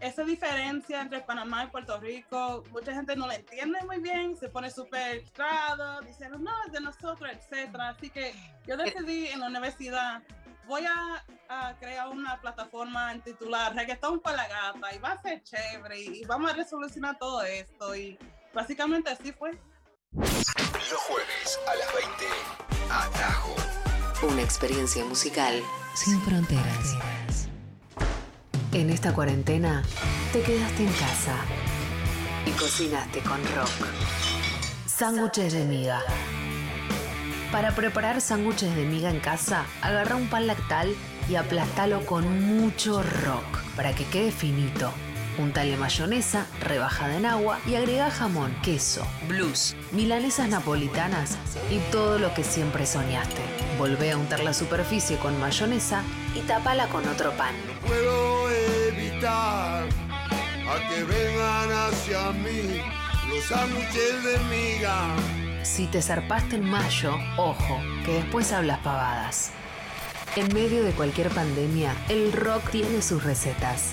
esa diferencia entre Panamá y Puerto Rico, mucha gente no la entiende muy bien, se pone súper frustrado, diciendo, no, es de nosotros, etc. Así que yo decidí en la universidad, voy a, a crear una plataforma titulada Reggaetón para la Gata, y va a ser chévere, y vamos a resolucionar todo esto, y básicamente así fue. Los jueves a las 20, Atajo. Una experiencia musical sin fronteras. En esta cuarentena te quedaste en casa y cocinaste con rock. Sándwiches de miga. Para preparar sándwiches de miga en casa, agarra un pan lactal y aplastalo con mucho rock para que quede finito Untale mayonesa, rebajada en agua y agrega jamón, queso, blues, milanesas napolitanas y todo lo que siempre soñaste. Volvé a untar la superficie con mayonesa y tapala con otro pan. puedo evitar a que vengan hacia mí los sándwiches de miga. Si te zarpaste en mayo, ojo, que después hablas pavadas. En medio de cualquier pandemia, el rock tiene sus recetas.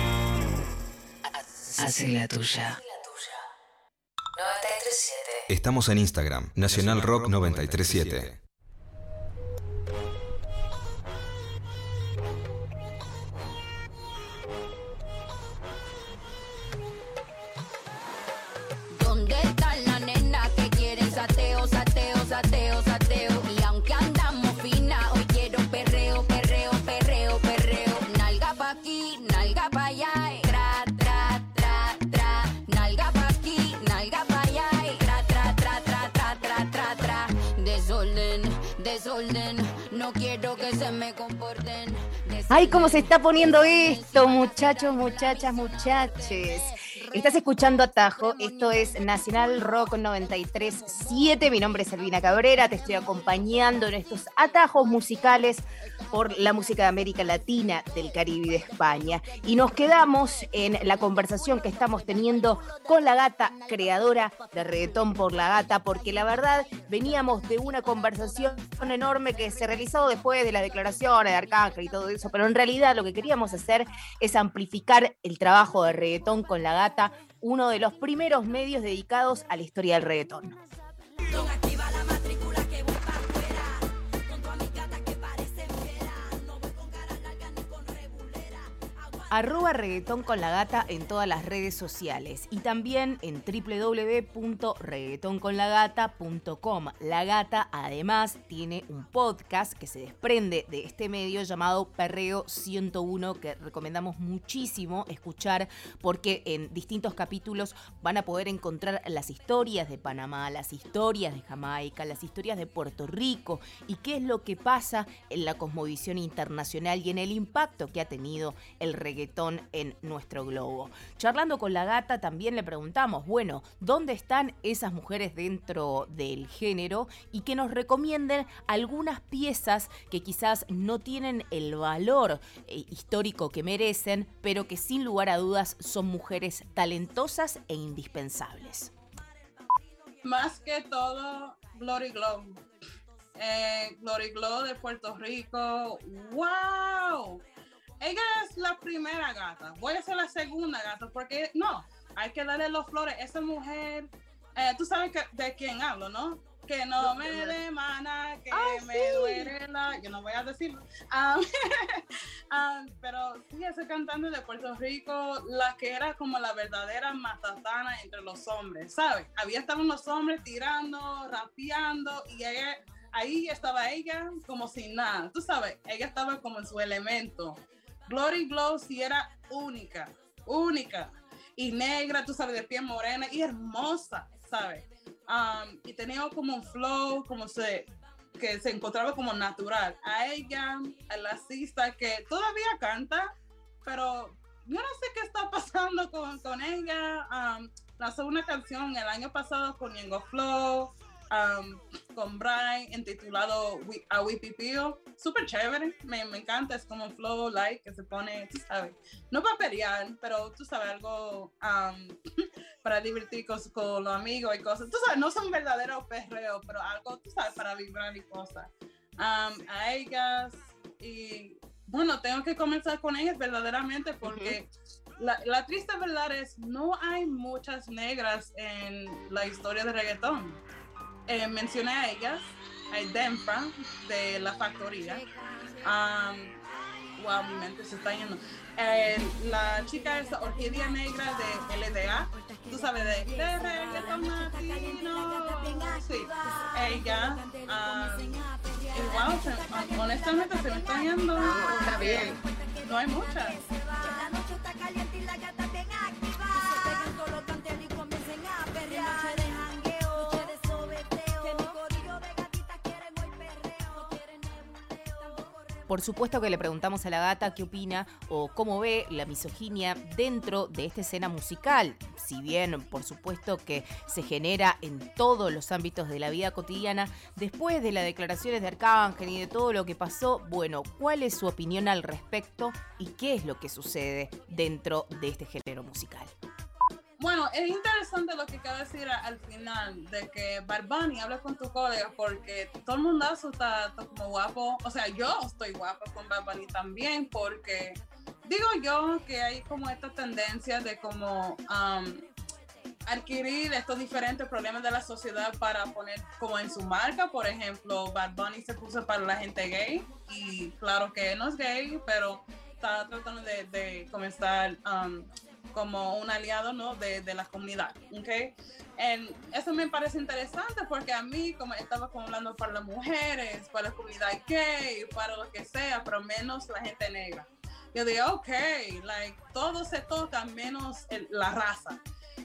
Hace la tuya. 937. Estamos en Instagram, Nacional Rock 937. Ay, cómo se está poniendo esto, muchachos, muchachas, muchaches. Estás escuchando Atajo, esto es Nacional Rock 93.7, mi nombre es Elvina Cabrera, te estoy acompañando en estos atajos musicales por la música de América Latina, del Caribe y de España. Y nos quedamos en la conversación que estamos teniendo con la gata creadora de Reggaetón por la Gata, porque la verdad veníamos de una conversación enorme que se realizó después de las declaraciones de Arcángel y todo eso, pero en realidad lo que queríamos hacer es amplificar el trabajo de Reggaetón con la Gata, uno de los primeros medios dedicados a la historia del reggaetón. Arroba reggaetón con la gata en todas las redes sociales y también en www.reggaetonconlagata.com. La gata además tiene un podcast que se desprende de este medio llamado Perreo 101 que recomendamos muchísimo escuchar porque en distintos capítulos van a poder encontrar las historias de Panamá, las historias de Jamaica, las historias de Puerto Rico y qué es lo que pasa en la cosmovisión internacional y en el impacto que ha tenido el reggaetón en nuestro globo. Charlando con la gata también le preguntamos, bueno, ¿dónde están esas mujeres dentro del género? Y que nos recomienden algunas piezas que quizás no tienen el valor eh, histórico que merecen, pero que sin lugar a dudas son mujeres talentosas e indispensables. Más que todo, Glory Glow. Eh, Glory Glow de Puerto Rico. ¡Wow! Ella es la primera gata, voy a ser la segunda gata, porque no, hay que darle los flores. Esa mujer, eh, tú sabes que, de quién hablo, ¿no? Que no me demana, que me duele la. Yo no voy a decirlo. Ah, (laughs) ah, pero sí, ese cantante de Puerto Rico, la que era como la verdadera matatana entre los hombres, ¿sabes? Había estaban los hombres tirando, rapeando, y ella, ahí estaba ella como sin nada. Tú sabes, ella estaba como en su elemento. Glory Glow sí era única, única y negra, tú sabes, de piel morena y hermosa, ¿sabes? Um, y tenía como un flow, como se, que se encontraba como natural. A ella, a la cista que todavía canta, pero yo no sé qué está pasando con, con ella. Um, lanzó una canción el año pasado con Yengo Flow, um, con Brian, intitulado A Wipipio. Súper chévere, me, me, encanta, es como un flow like que se pone, tú sabes, no para pelear, pero tú sabes, algo um, (laughs) para divertir con, con, los amigos y cosas. Tú sabes, no son verdaderos perreos, pero algo, tú sabes, para vibrar y cosas. Um, a ellas, y bueno, tengo que comenzar con ellas verdaderamente porque. Uh -huh. La, la, triste verdad es, no hay muchas negras en la historia de reggaetón eh, mencioné a ellas, Denfa de la factoría. Um, wow, mi mente se está yendo. Eh, la chica es Orquídea Negra de LDA, tú sabes, de, de reggaeton latino. Sí, ella. Um, wow, se, honestamente se me está yendo. Está bien. No hay muchas. Por supuesto que le preguntamos a la gata qué opina o cómo ve la misoginia dentro de esta escena musical. Si bien, por supuesto que se genera en todos los ámbitos de la vida cotidiana, después de las declaraciones de Arcángel y de todo lo que pasó, bueno, ¿cuál es su opinión al respecto y qué es lo que sucede dentro de este género musical? Bueno, es interesante lo que acaba de decir al final, de que Barbani habla con tu colega porque todo el mundo está, como guapo. O sea, yo estoy guapa con Barbani también porque digo yo que hay como esta tendencia de como um, adquirir estos diferentes problemas de la sociedad para poner como en su marca. Por ejemplo, Bad Bunny se puso para la gente gay y claro que no es gay, pero está tratando de, de comenzar... Um, como un aliado ¿no? de, de la comunidad. ¿okay? Eso me parece interesante porque a mí, como estaba hablando para las mujeres, para la comunidad gay, para lo que sea, pero menos la gente negra. Yo digo, ok, like, todo se toca menos el, la raza.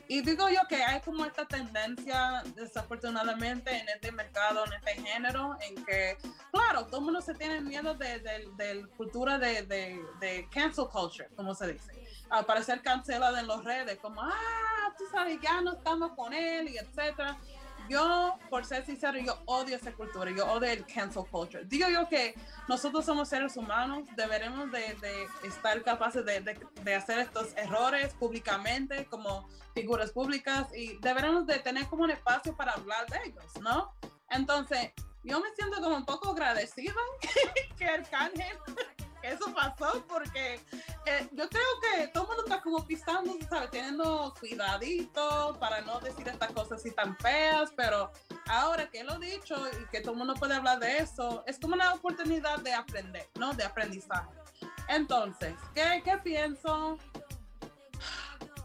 Y digo yo que hay como esta tendencia, desafortunadamente, en este mercado, en este género, en que, claro, todo el mundo se tiene miedo de, de, de cultura de, de, de cancel culture, como se dice para ser cancelada en las redes, como, ah, tú sabes, ya no estamos con él y etcétera. Yo, por ser sincero, yo odio esa cultura, yo odio el cancel culture. Digo yo que nosotros somos seres humanos, deberemos de, de estar capaces de, de, de, hacer estos errores públicamente como figuras públicas y deberemos de tener como un espacio para hablar de ellos, ¿no? Entonces, yo me siento como un poco agradecida (laughs) que Arcángel eso pasó porque eh, yo creo que todo el mundo está como pisando, ¿sabes? Teniendo cuidadito para no decir estas cosas así tan feas, pero ahora que lo he dicho y que todo el mundo puede hablar de eso, es como una oportunidad de aprender, ¿no? De aprendizaje. Entonces, ¿qué, qué pienso?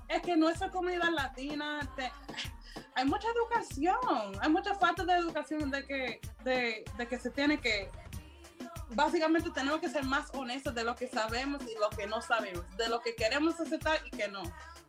Es que nuestra comunidad latina hay mucha educación, hay mucha falta de educación de que, de que se tiene que básicamente tenemos que ser más honestos de lo que sabemos y lo que no sabemos, de lo que queremos aceptar y que no.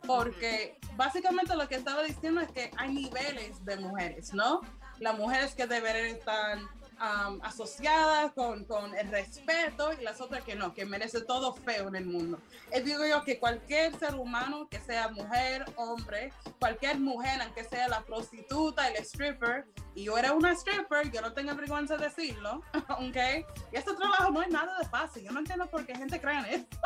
Porque básicamente lo que estaba diciendo es que hay niveles de mujeres, ¿no? Las mujeres que deberían estar um, asociadas con, con, el respeto y las otras que no, que merece todo feo en el mundo. Y digo yo que cualquier ser humano, que sea mujer, hombre, cualquier mujer, aunque sea la prostituta, el stripper, y yo era una stripper, yo no tengo vergüenza de decirlo, (laughs) ¿ok? Y este trabajo no es nada de fácil, yo no entiendo por qué gente cree en esto.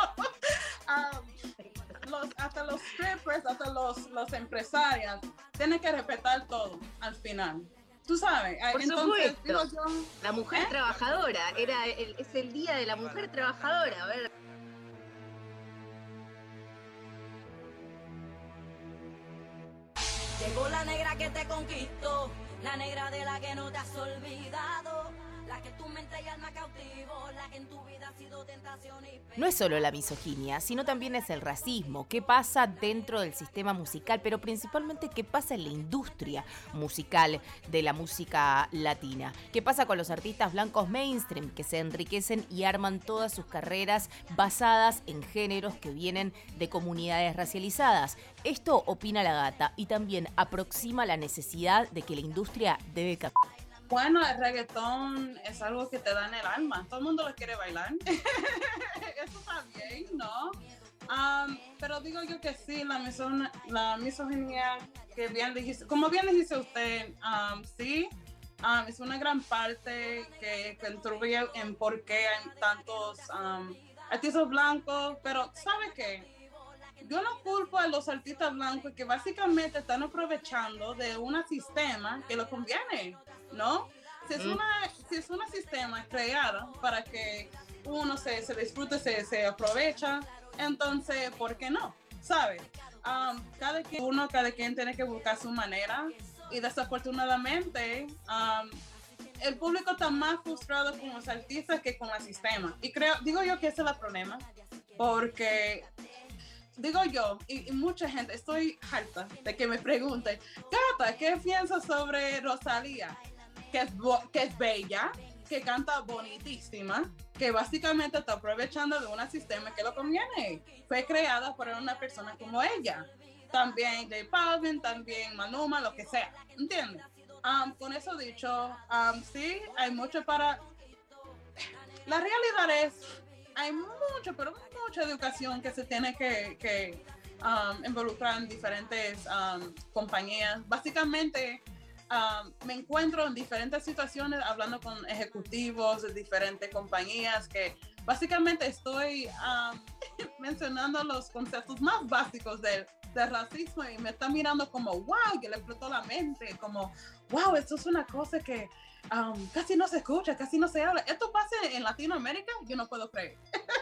um, (laughs) los, hasta los strippers, hasta los, los empresarios, tienen que respetar todo al final. Tú sabes, ah, Por entonces, digo, yo... la mujer ¿Eh? trabajadora, era el, es el día de la mujer trabajadora, a ver. Llegó la negra que te conquistó, la negra de la que no te has olvidado. La que tu mente y alma cautivo, la que en tu vida ha sido tentación y No es solo la misoginia, sino también es el racismo. ¿Qué pasa dentro del sistema musical? Pero principalmente, ¿qué pasa en la industria musical de la música latina? ¿Qué pasa con los artistas blancos mainstream que se enriquecen y arman todas sus carreras basadas en géneros que vienen de comunidades racializadas? Esto opina la gata y también aproxima la necesidad de que la industria debe cambiar. Bueno, el reggaetón es algo que te da en el alma. Todo el mundo lo quiere bailar. (laughs) Eso está bien, ¿no? Um, pero digo yo que sí, la, misoginia, la misoginia que bien dijiste, como bien dijiste usted, um, sí, um, es una gran parte que contribuye en por qué hay tantos artistas blancos, pero ¿sabe qué? Yo no culpo a los artistas blancos que básicamente están aprovechando de un sistema que les conviene. ¿No? Si es, una, si es un sistema creado para que uno se, se disfrute, se, se, aprovecha, entonces, ¿por qué no? ¿Sabe? Um, cada quien, uno, cada quien tiene que buscar su manera y desafortunadamente um, el público está más frustrado con los artistas que con el sistema. Y creo, digo yo que ese es el problema, porque digo yo, y, y, mucha gente, estoy harta de que me pregunten, Gata, ¿qué piensas sobre Rosalía? Que es, que es bella, que canta bonitísima, que básicamente está aprovechando de un sistema que lo conviene. Fue creada por una persona como ella. También de Balvin, también Manuma, lo que sea. ¿Entiendes? Um, con eso dicho, um, sí, hay mucho para... La realidad es, hay mucho, pero mucha educación que se tiene que, que um, involucrar en diferentes compañías. Básicamente, um, me encuentro en diferentes situaciones hablando con ejecutivos de diferentes compañías que básicamente estoy (laughs) mencionando los conceptos más básicos del, del racismo y me están mirando como, wow, que le explotó la mente, como, wow, esto es una cosa que um, casi no se escucha, casi no se habla. Esto pasa en Latinoamérica, yo no puedo creer.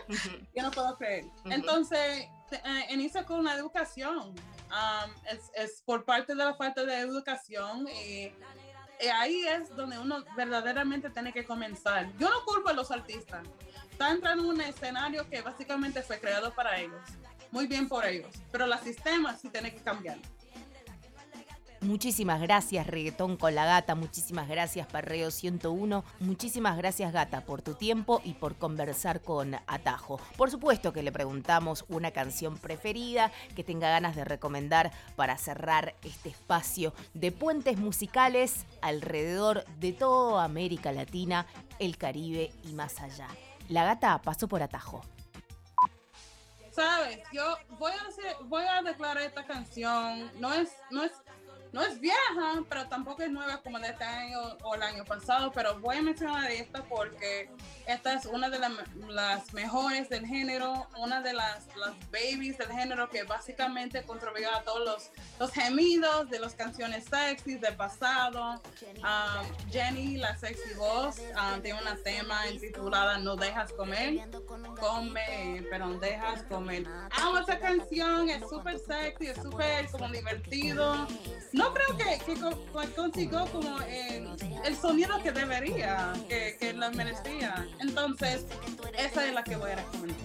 (laughs) yo no puedo creer. Uh -huh. Entonces, eh, inicia con la educación. Um, es, es, por parte de la falta de educación y, ahí es donde uno verdaderamente tiene que comenzar. Yo no culpo a los artistas. Están entrando en un escenario que básicamente fue creado para ellos. Muy bien por ellos. Pero el sistema sí tiene que cambiar. Muchísimas gracias, Reggaetón con la Gata. Muchísimas gracias, Parreo 101. Muchísimas gracias, Gata, por tu tiempo y por conversar con Atajo. Por supuesto que le preguntamos una canción preferida que tenga ganas de recomendar para cerrar este espacio de puentes musicales alrededor de toda América Latina, el Caribe y más allá. La Gata pasó por Atajo. Sabes, yo voy a, voy a declarar esta canción. No es, no es no es vieja, pero tampoco es nueva como de este año o el año pasado, pero voy a mencionar esta porque esta es una de la, las mejores del género, una de las, las babies del género que básicamente contribuyó a todos los, los gemidos de las canciones sexy del pasado. Um, Jenny, la sexy voz, um, tiene una tema intitulada No dejas comer, come, pero dejas comer. Amo esa canción, es súper sexy, es súper como divertido. No creo que, que consiguió como el, el, sonido que debería, que, que la merecía. Entonces, esa es la que voy a recomendar.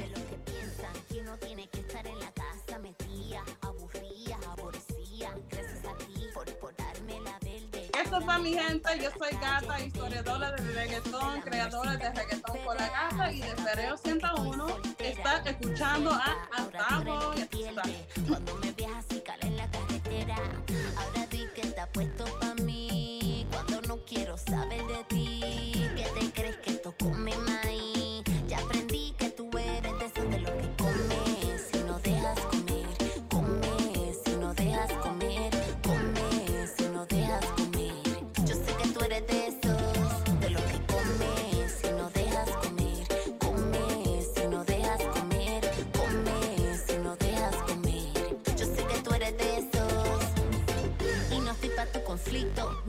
Esto fue mi gente, yo soy Gata, historiadora de reggaetón, creadora de reggaetón con la gata y de Pereo 101. Está escuchando a Atajo y está. Puesto pa' mí. Cuando no quiero saber de ti, que te crees que tocó mi maíz.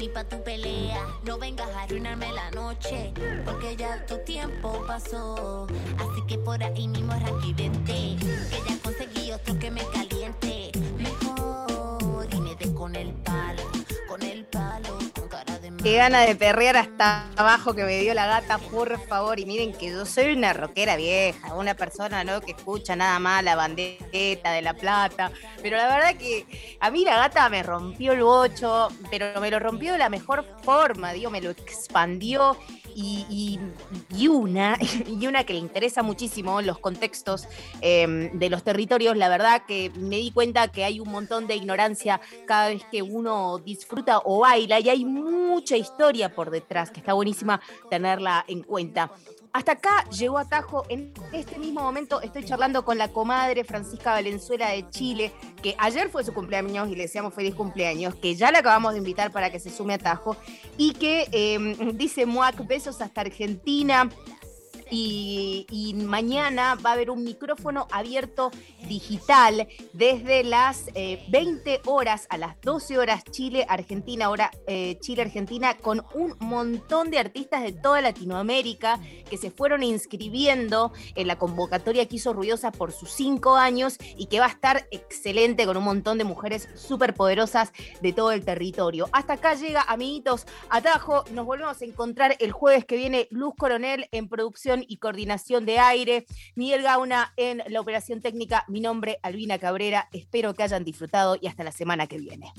Ni pa' tu pelea. No vengas a arruinarme la noche, porque ya tu tiempo pasó. Así que por ahí mismo arranque vente, que ya conseguí otro que me caliente. Qué gana de perrear hasta abajo que me dio la gata, por favor. Y miren que yo soy una rockera vieja, una persona ¿no? que escucha nada más la bandeta de la plata. Pero la verdad que a mí la gata me rompió el bocho, pero me lo rompió de la mejor forma, digo, me lo expandió y, una, (laughs) y una que le interesa muchísimo los contextos em, de los territorios, la verdad que me di cuenta que hay un montón de ignorancia cada vez que uno disfruta o baila y hay mucha historia por detrás, que está buenísima tenerla en cuenta. Hasta acá llegó Atajo. En este mismo momento estoy charlando con la comadre Francisca Valenzuela de Chile, que ayer fue su cumpleaños y le deseamos feliz cumpleaños, que ya la acabamos de invitar para que se sume a Atajo y que em, dice Muac, besos hasta Argentina. Y, mañana va a haber un micrófono abierto digital desde las 20 eh, horas a las 12 horas Chile, Argentina, hora eh, Chile, Argentina, con un montón de artistas de toda Latinoamérica que se fueron inscribiendo en la convocatoria que hizo Ruidosa por sus cinco años y que va a estar excelente con un montón de mujeres súper poderosas de todo el territorio. Hasta acá llega, amiguitos, Atajo. Nos volvemos a encontrar el jueves que viene Luz Coronel en y coordinación de aire, Miguel Gauna en la operación técnica, mi nombre Albina Cabrera, espero que hayan disfrutado y hasta la semana que viene.